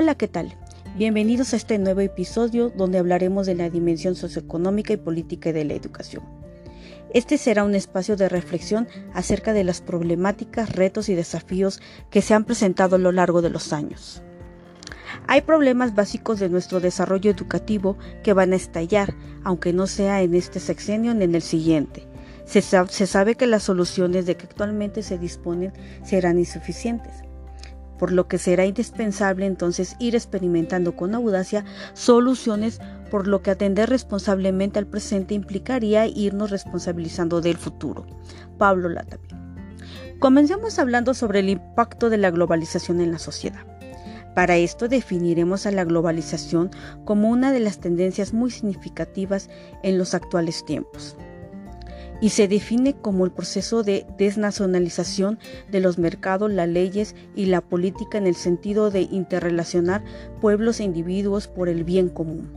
Hola, ¿qué tal? Bienvenidos a este nuevo episodio donde hablaremos de la dimensión socioeconómica y política de la educación. Este será un espacio de reflexión acerca de las problemáticas, retos y desafíos que se han presentado a lo largo de los años. Hay problemas básicos de nuestro desarrollo educativo que van a estallar, aunque no sea en este sexenio ni en el siguiente. Se, sabe que las soluciones de que actualmente se disponen serán insuficientes por lo que será indispensable entonces ir experimentando con audacia soluciones, por lo que atender responsablemente al presente implicaría irnos responsabilizando del futuro. Pablo Latavia. Comencemos hablando sobre el impacto de la globalización en la sociedad. Para esto definiremos a la globalización como una de las tendencias muy significativas en los actuales tiempos y se define como el proceso de desnacionalización de los mercados, las leyes y la política en el sentido de interrelacionar pueblos e individuos por el bien común.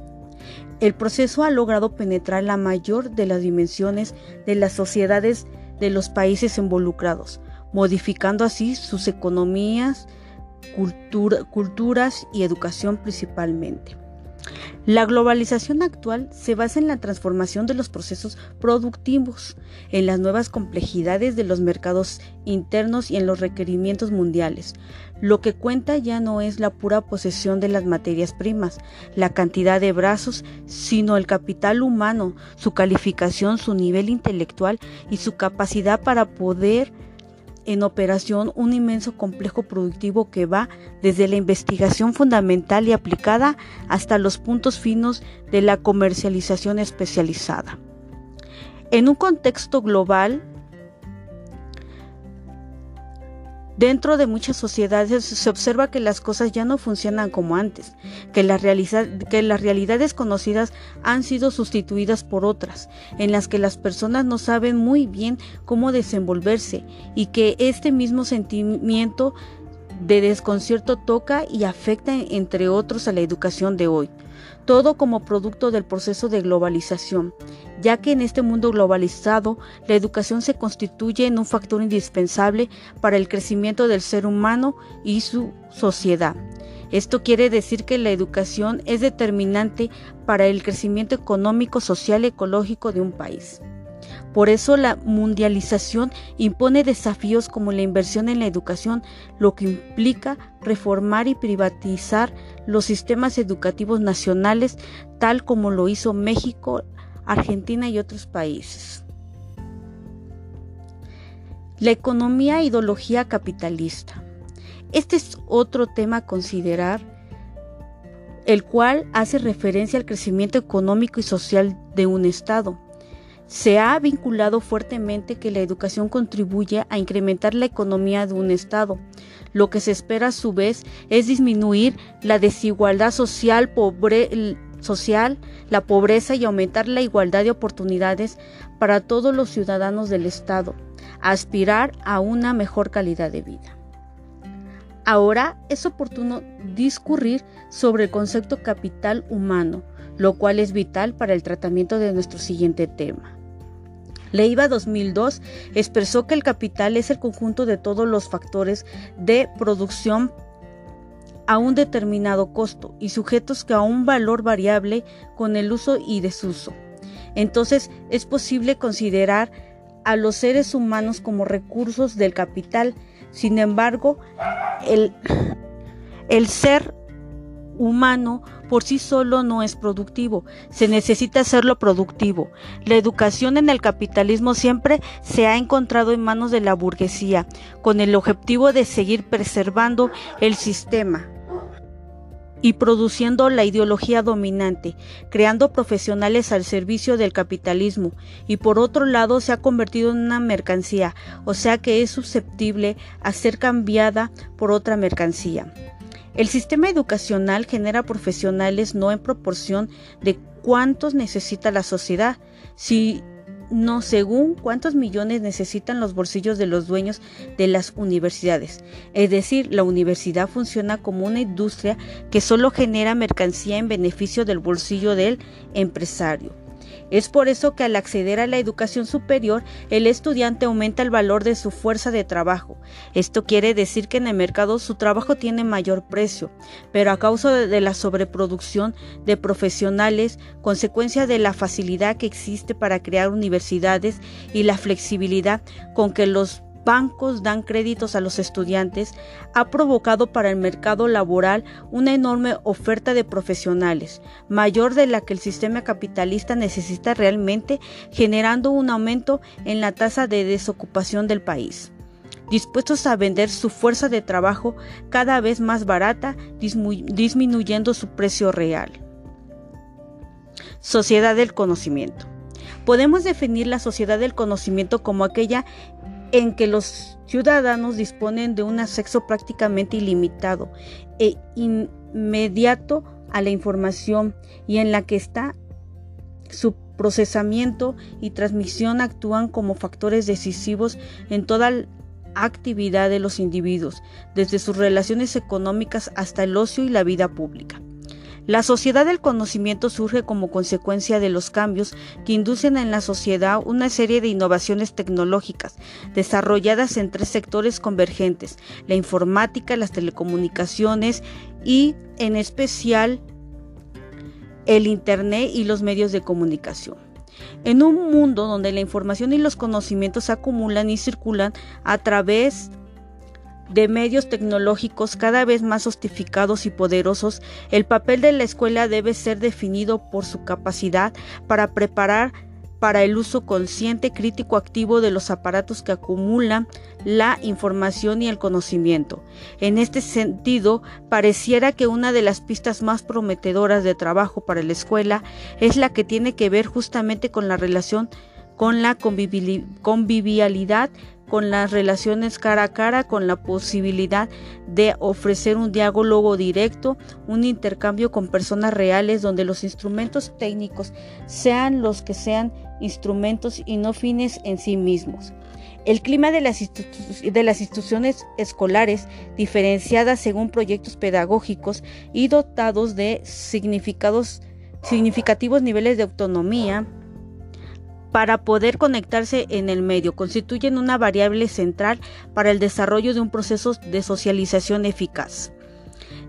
El proceso ha logrado penetrar la mayor de las dimensiones de las sociedades de los países involucrados, modificando así sus economías, culturas y educación principalmente. La globalización actual se basa en la transformación de los procesos productivos, en las nuevas complejidades de los mercados internos y en los requerimientos mundiales. Lo que cuenta ya no es la pura posesión de las materias primas, la cantidad de brazos, sino el capital humano, su calificación, su nivel intelectual y su capacidad para poder en operación un inmenso complejo productivo que va desde la investigación fundamental y aplicada hasta los puntos finos de la comercialización especializada. En un contexto global, Dentro de muchas sociedades se observa que las cosas ya no funcionan como antes, que, que, las realidades conocidas han sido sustituidas por otras, en las que las personas no saben muy bien cómo desenvolverse y que este mismo sentimiento de desconcierto toca y afecta, entre otros, a la educación de hoy todo como producto del proceso de globalización, ya que en este mundo globalizado la educación se constituye en un factor indispensable para el crecimiento del ser humano y su sociedad. Esto quiere decir que la educación es determinante para el crecimiento económico, social y ecológico de un país. Por eso la mundialización impone desafíos como la inversión en la educación, lo que implica reformar y privatizar los sistemas educativos nacionales, tal como lo hizo México, Argentina y otros países. La economía e ideología capitalista. Este es otro tema a considerar, el cual hace referencia al crecimiento económico y social de un Estado se ha vinculado fuertemente que la educación contribuye a incrementar la economía de un Estado. Lo que se espera a su vez es disminuir la desigualdad social, social, la pobreza y aumentar la igualdad de oportunidades para todos los ciudadanos del Estado, aspirar a una mejor calidad de vida. Ahora es oportuno discurrir sobre el concepto capital humano, lo cual es vital para el tratamiento de nuestro siguiente tema. Leiva 2002 expresó que el capital es el conjunto de todos los factores de producción a un determinado costo y sujetos que a un valor variable con el uso y desuso. Entonces es posible considerar a los seres humanos como recursos del capital. Sin embargo, el, el ser humano por sí solo no es productivo, se necesita hacerlo productivo. La educación en el capitalismo siempre se ha encontrado en manos de la burguesía, con el objetivo de seguir preservando el sistema y produciendo la ideología dominante, creando profesionales al servicio del capitalismo y por otro lado se ha convertido en una mercancía, o sea que es susceptible a ser cambiada por otra mercancía. El sistema educacional genera profesionales no en proporción de cuántos necesita la sociedad, sino según cuántos millones necesitan los bolsillos de los dueños de las universidades. Es decir, la universidad funciona como una industria que solo genera mercancía en beneficio del bolsillo del empresario. Es por eso que al acceder a la educación superior, el estudiante aumenta el valor de su fuerza de trabajo. Esto quiere decir que en el mercado su trabajo tiene mayor precio, pero a causa de la sobreproducción de profesionales, consecuencia de la facilidad que existe para crear universidades y la flexibilidad con que los bancos dan créditos a los estudiantes ha provocado para el mercado laboral una enorme oferta de profesionales, mayor de la que el sistema capitalista necesita realmente, generando un aumento en la tasa de desocupación del país dispuestos a vender su fuerza de trabajo cada vez más barata, disminuyendo su precio real. Sociedad del conocimiento. Podemos definir la sociedad del conocimiento como aquella en que los ciudadanos disponen de un acceso prácticamente ilimitado e inmediato a la información y en la que está su procesamiento y transmisión actúan como factores decisivos en toda actividad de los individuos, desde sus relaciones económicas hasta el ocio y la vida pública. La sociedad del conocimiento surge como consecuencia de los cambios que inducen en la sociedad una serie de innovaciones tecnológicas desarrolladas en tres sectores convergentes, la informática, las telecomunicaciones y en especial el Internet y los medios de comunicación. En un mundo donde la información y los conocimientos se acumulan y circulan a través de medios tecnológicos cada vez más sofisticados y poderosos, el papel de la escuela debe ser definido por su capacidad para preparar para el uso consciente, crítico, activo de los aparatos que acumulan la información y el conocimiento. En este sentido, pareciera que una de las pistas más prometedoras de trabajo para la escuela es la que tiene que ver justamente con la relación con la convivialidad con las relaciones cara a cara, con la posibilidad de ofrecer un diálogo directo, un intercambio con personas reales donde los instrumentos técnicos sean los que sean instrumentos y no fines en sí mismos. El clima de las, de las, instituciones escolares, diferenciadas según proyectos pedagógicos y dotados de significativos niveles de autonomía, para poder conectarse en el medio, constituyen una variable central para el desarrollo de un proceso de socialización eficaz.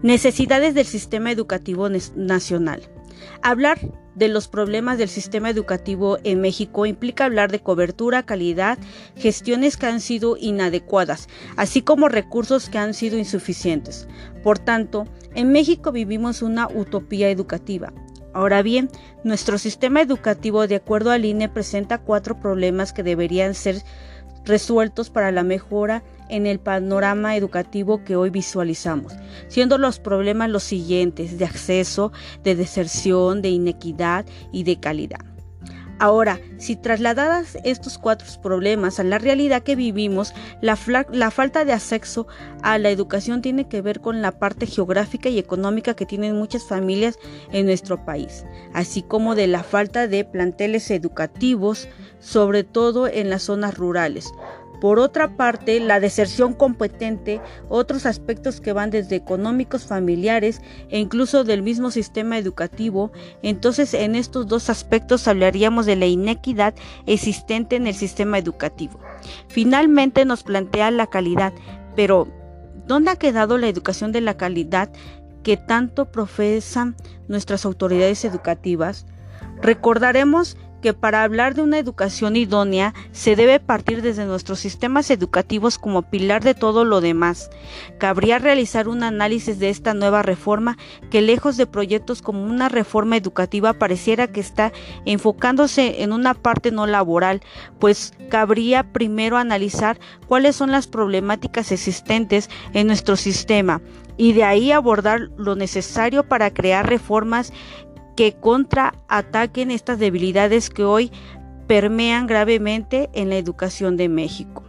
Necesidades del sistema educativo nacional. Hablar de los problemas del sistema educativo en México implica hablar de cobertura, calidad, gestiones que han sido inadecuadas, así como recursos que han sido insuficientes. Por tanto, en México vivimos una utopía educativa, Ahora bien, nuestro sistema educativo, de acuerdo al INE, presenta cuatro problemas que deberían ser resueltos para la mejora en el panorama educativo que hoy visualizamos, siendo los problemas los siguientes de acceso, de deserción, de inequidad y de calidad. Ahora, si trasladadas estos cuatro problemas a la realidad que vivimos, la, falta de acceso a la educación tiene que ver con la parte geográfica y económica que tienen muchas familias en nuestro país, así como de la falta de planteles educativos, sobre todo en las zonas rurales. Por otra parte, la deserción competente, otros aspectos que van desde económicos, familiares e incluso del mismo sistema educativo. Entonces, en estos dos aspectos hablaríamos de la inequidad existente en el sistema educativo. Finalmente nos plantea la calidad, pero ¿dónde ha quedado la educación de la calidad que tanto profesan nuestras autoridades educativas? Recordaremos que para hablar de una educación idónea se debe partir desde nuestros sistemas educativos como pilar de todo lo demás. Cabría realizar un análisis de esta nueva reforma que lejos de proyectos como una reforma educativa pareciera que está enfocándose en una parte no laboral, pues cabría primero analizar cuáles son las problemáticas existentes en nuestro sistema y de ahí abordar lo necesario para crear reformas que contraataquen estas debilidades que hoy permean gravemente en la educación de México.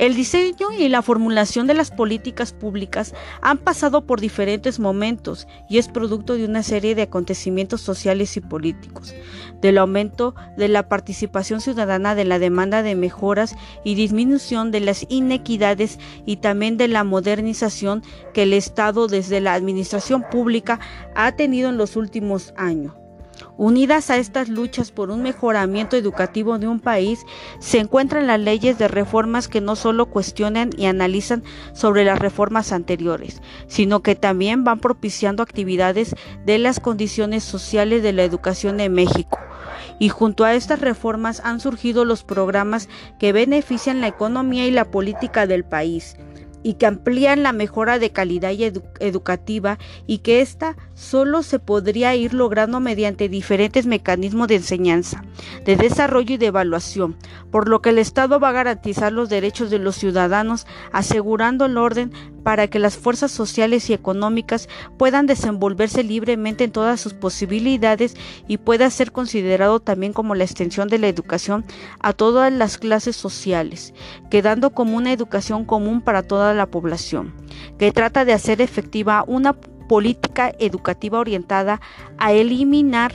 El diseño y la formulación de las políticas públicas han pasado por diferentes momentos y es producto de una serie de acontecimientos sociales y políticos, del aumento de la participación ciudadana, de la demanda de mejoras y disminución de las inequidades y también de la modernización que el Estado desde la administración pública ha tenido en los últimos años. Unidas a estas luchas por un mejoramiento educativo de un país, se encuentran las leyes de reformas que no solo cuestionan y analizan sobre las reformas anteriores, sino que también van propiciando actividades de las condiciones sociales de la educación en México. Y junto a estas reformas han surgido los programas que benefician la economía y la política del país y que amplían la mejora de calidad educativa y que ésta solo se podría ir logrando mediante diferentes mecanismos de enseñanza, de desarrollo y de evaluación, por lo que el Estado va a garantizar los derechos de los ciudadanos, asegurando el orden para que las fuerzas sociales y económicas puedan desenvolverse libremente en todas sus posibilidades y pueda ser considerado también como la extensión de la educación a todas las clases sociales, quedando como una educación común para toda la población, que trata de hacer efectiva una política educativa orientada a eliminar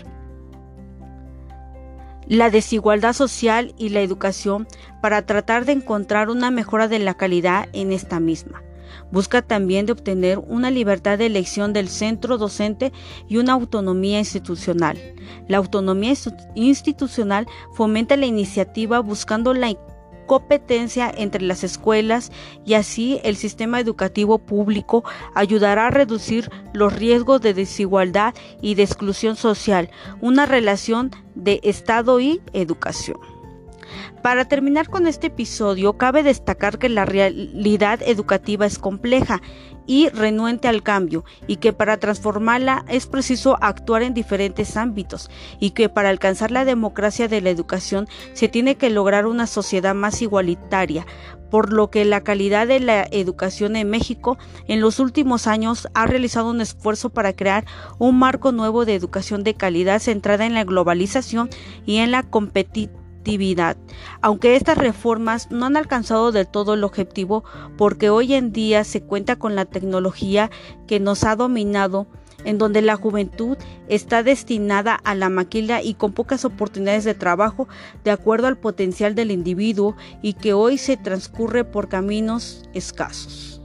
la desigualdad social y la educación para tratar de encontrar una mejora de la calidad en esta misma. Busca también de obtener una libertad de elección del centro docente y una autonomía institucional. La autonomía institucional fomenta la iniciativa buscando la competencia entre las escuelas y así el sistema educativo público ayudará a reducir los riesgos de desigualdad y de exclusión social, una relación de Estado y educación. Para terminar con este episodio, cabe destacar que la realidad educativa es compleja y renuente al cambio y que para transformarla es preciso actuar en diferentes ámbitos y que para alcanzar la democracia de la educación se tiene que lograr una sociedad más igualitaria, por lo que la calidad de la educación en México en los últimos años ha realizado un esfuerzo para crear un marco nuevo de educación de calidad centrada en la globalización y en la competitividad aunque estas reformas no han alcanzado del todo el objetivo porque hoy en día se cuenta con la tecnología que nos ha dominado en donde la juventud está destinada a la maquila y con pocas oportunidades de trabajo de acuerdo al potencial del individuo y que hoy se transcurre por caminos escasos.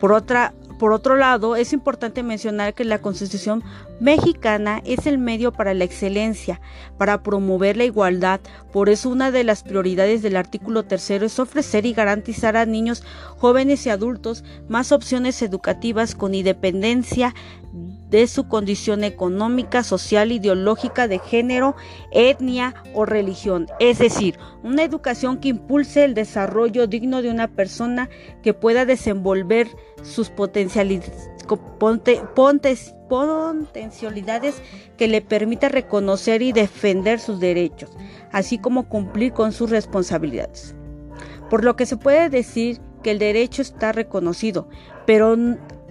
Por otra por otro lado, es importante mencionar que la Constitución mexicana es el medio para la excelencia, para promover la igualdad. Por eso una de las prioridades del artículo tercero es ofrecer y garantizar a niños, jóvenes y adultos más opciones educativas con independencia de su condición económica, social, ideológica, de género, etnia o religión. Es decir, una educación que impulse el desarrollo digno de una persona que pueda desenvolver sus potencialidades, que le permita reconocer y defender sus derechos, así como cumplir con sus responsabilidades. Por lo que se puede decir que el derecho está reconocido, pero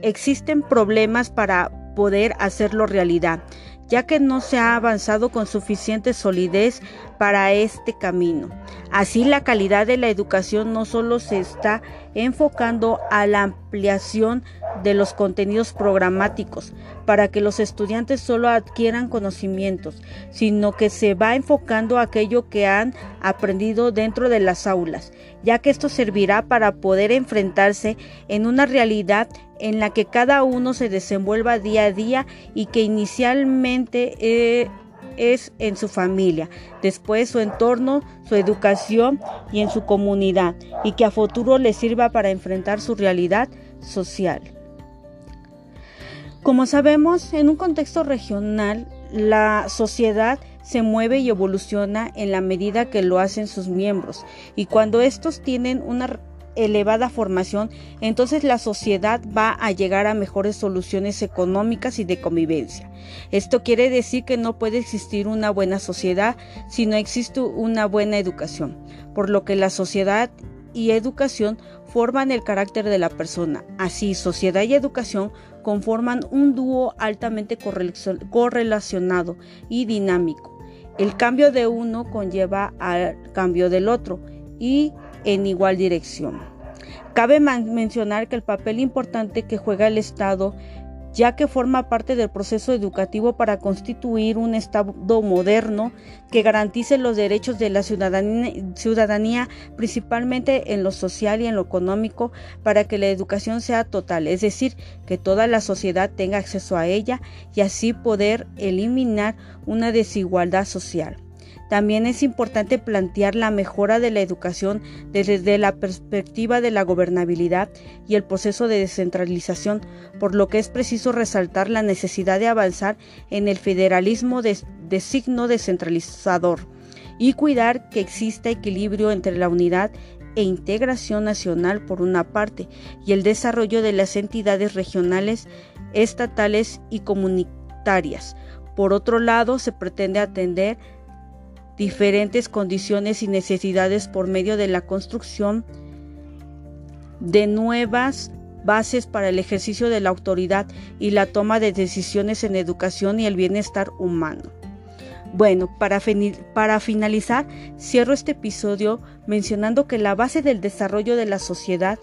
existen problemas para poder hacerlo realidad, ya que no se ha avanzado con suficiente solidez para este camino. Así la calidad de la educación no solo se está enfocando a la ampliación de los contenidos programáticos para que los estudiantes solo adquieran conocimientos, sino que se va enfocando a aquello que han aprendido dentro de las aulas, ya que esto servirá para poder enfrentarse en una realidad en la que cada uno se desenvuelva día a día y que inicialmente eh, es en su familia, después su entorno, su educación y en su comunidad, y que a futuro le sirva para enfrentar su realidad social. Como sabemos, en un contexto regional, la sociedad se mueve y evoluciona en la medida que lo hacen sus miembros, y cuando estos tienen una elevada formación, entonces la sociedad va a llegar a mejores soluciones económicas y de convivencia. Esto quiere decir que no puede existir una buena sociedad si no existe una buena educación, por lo que la sociedad y educación forman el carácter de la persona. Así, sociedad y educación conforman un dúo altamente correlacionado y dinámico. El cambio de uno conlleva al cambio del otro y en igual dirección. Cabe mencionar que el papel importante que juega el Estado ya que forma parte del proceso educativo para constituir un Estado moderno que garantice los derechos de la ciudadanía, principalmente en lo social y en lo económico, para que la educación sea total, es decir, que toda la sociedad tenga acceso a ella y así poder eliminar una desigualdad social. También es importante plantear la mejora de la educación desde la perspectiva de la gobernabilidad y el proceso de descentralización, por lo que es preciso resaltar la necesidad de avanzar en el federalismo de, signo descentralizador y cuidar que exista equilibrio entre la unidad e integración nacional por una parte y el desarrollo de las entidades regionales, estatales y comunitarias. Por otro lado, se pretende atender diferentes condiciones y necesidades por medio de la construcción de nuevas bases para el ejercicio de la autoridad y la toma de decisiones en educación y el bienestar humano. Bueno, para, para, finalizar, cierro este episodio mencionando que la base del desarrollo de la sociedad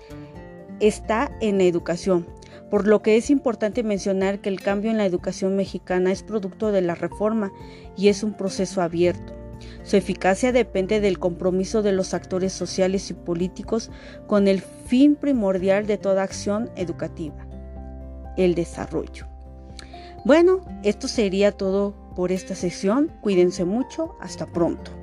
está en la educación, por lo que es importante mencionar que el cambio en la educación mexicana es producto de la reforma y es un proceso abierto. Su eficacia depende del compromiso de los actores sociales y políticos con el fin primordial de toda acción educativa, el desarrollo. Bueno, esto sería todo por esta sesión. Cuídense mucho. Hasta pronto.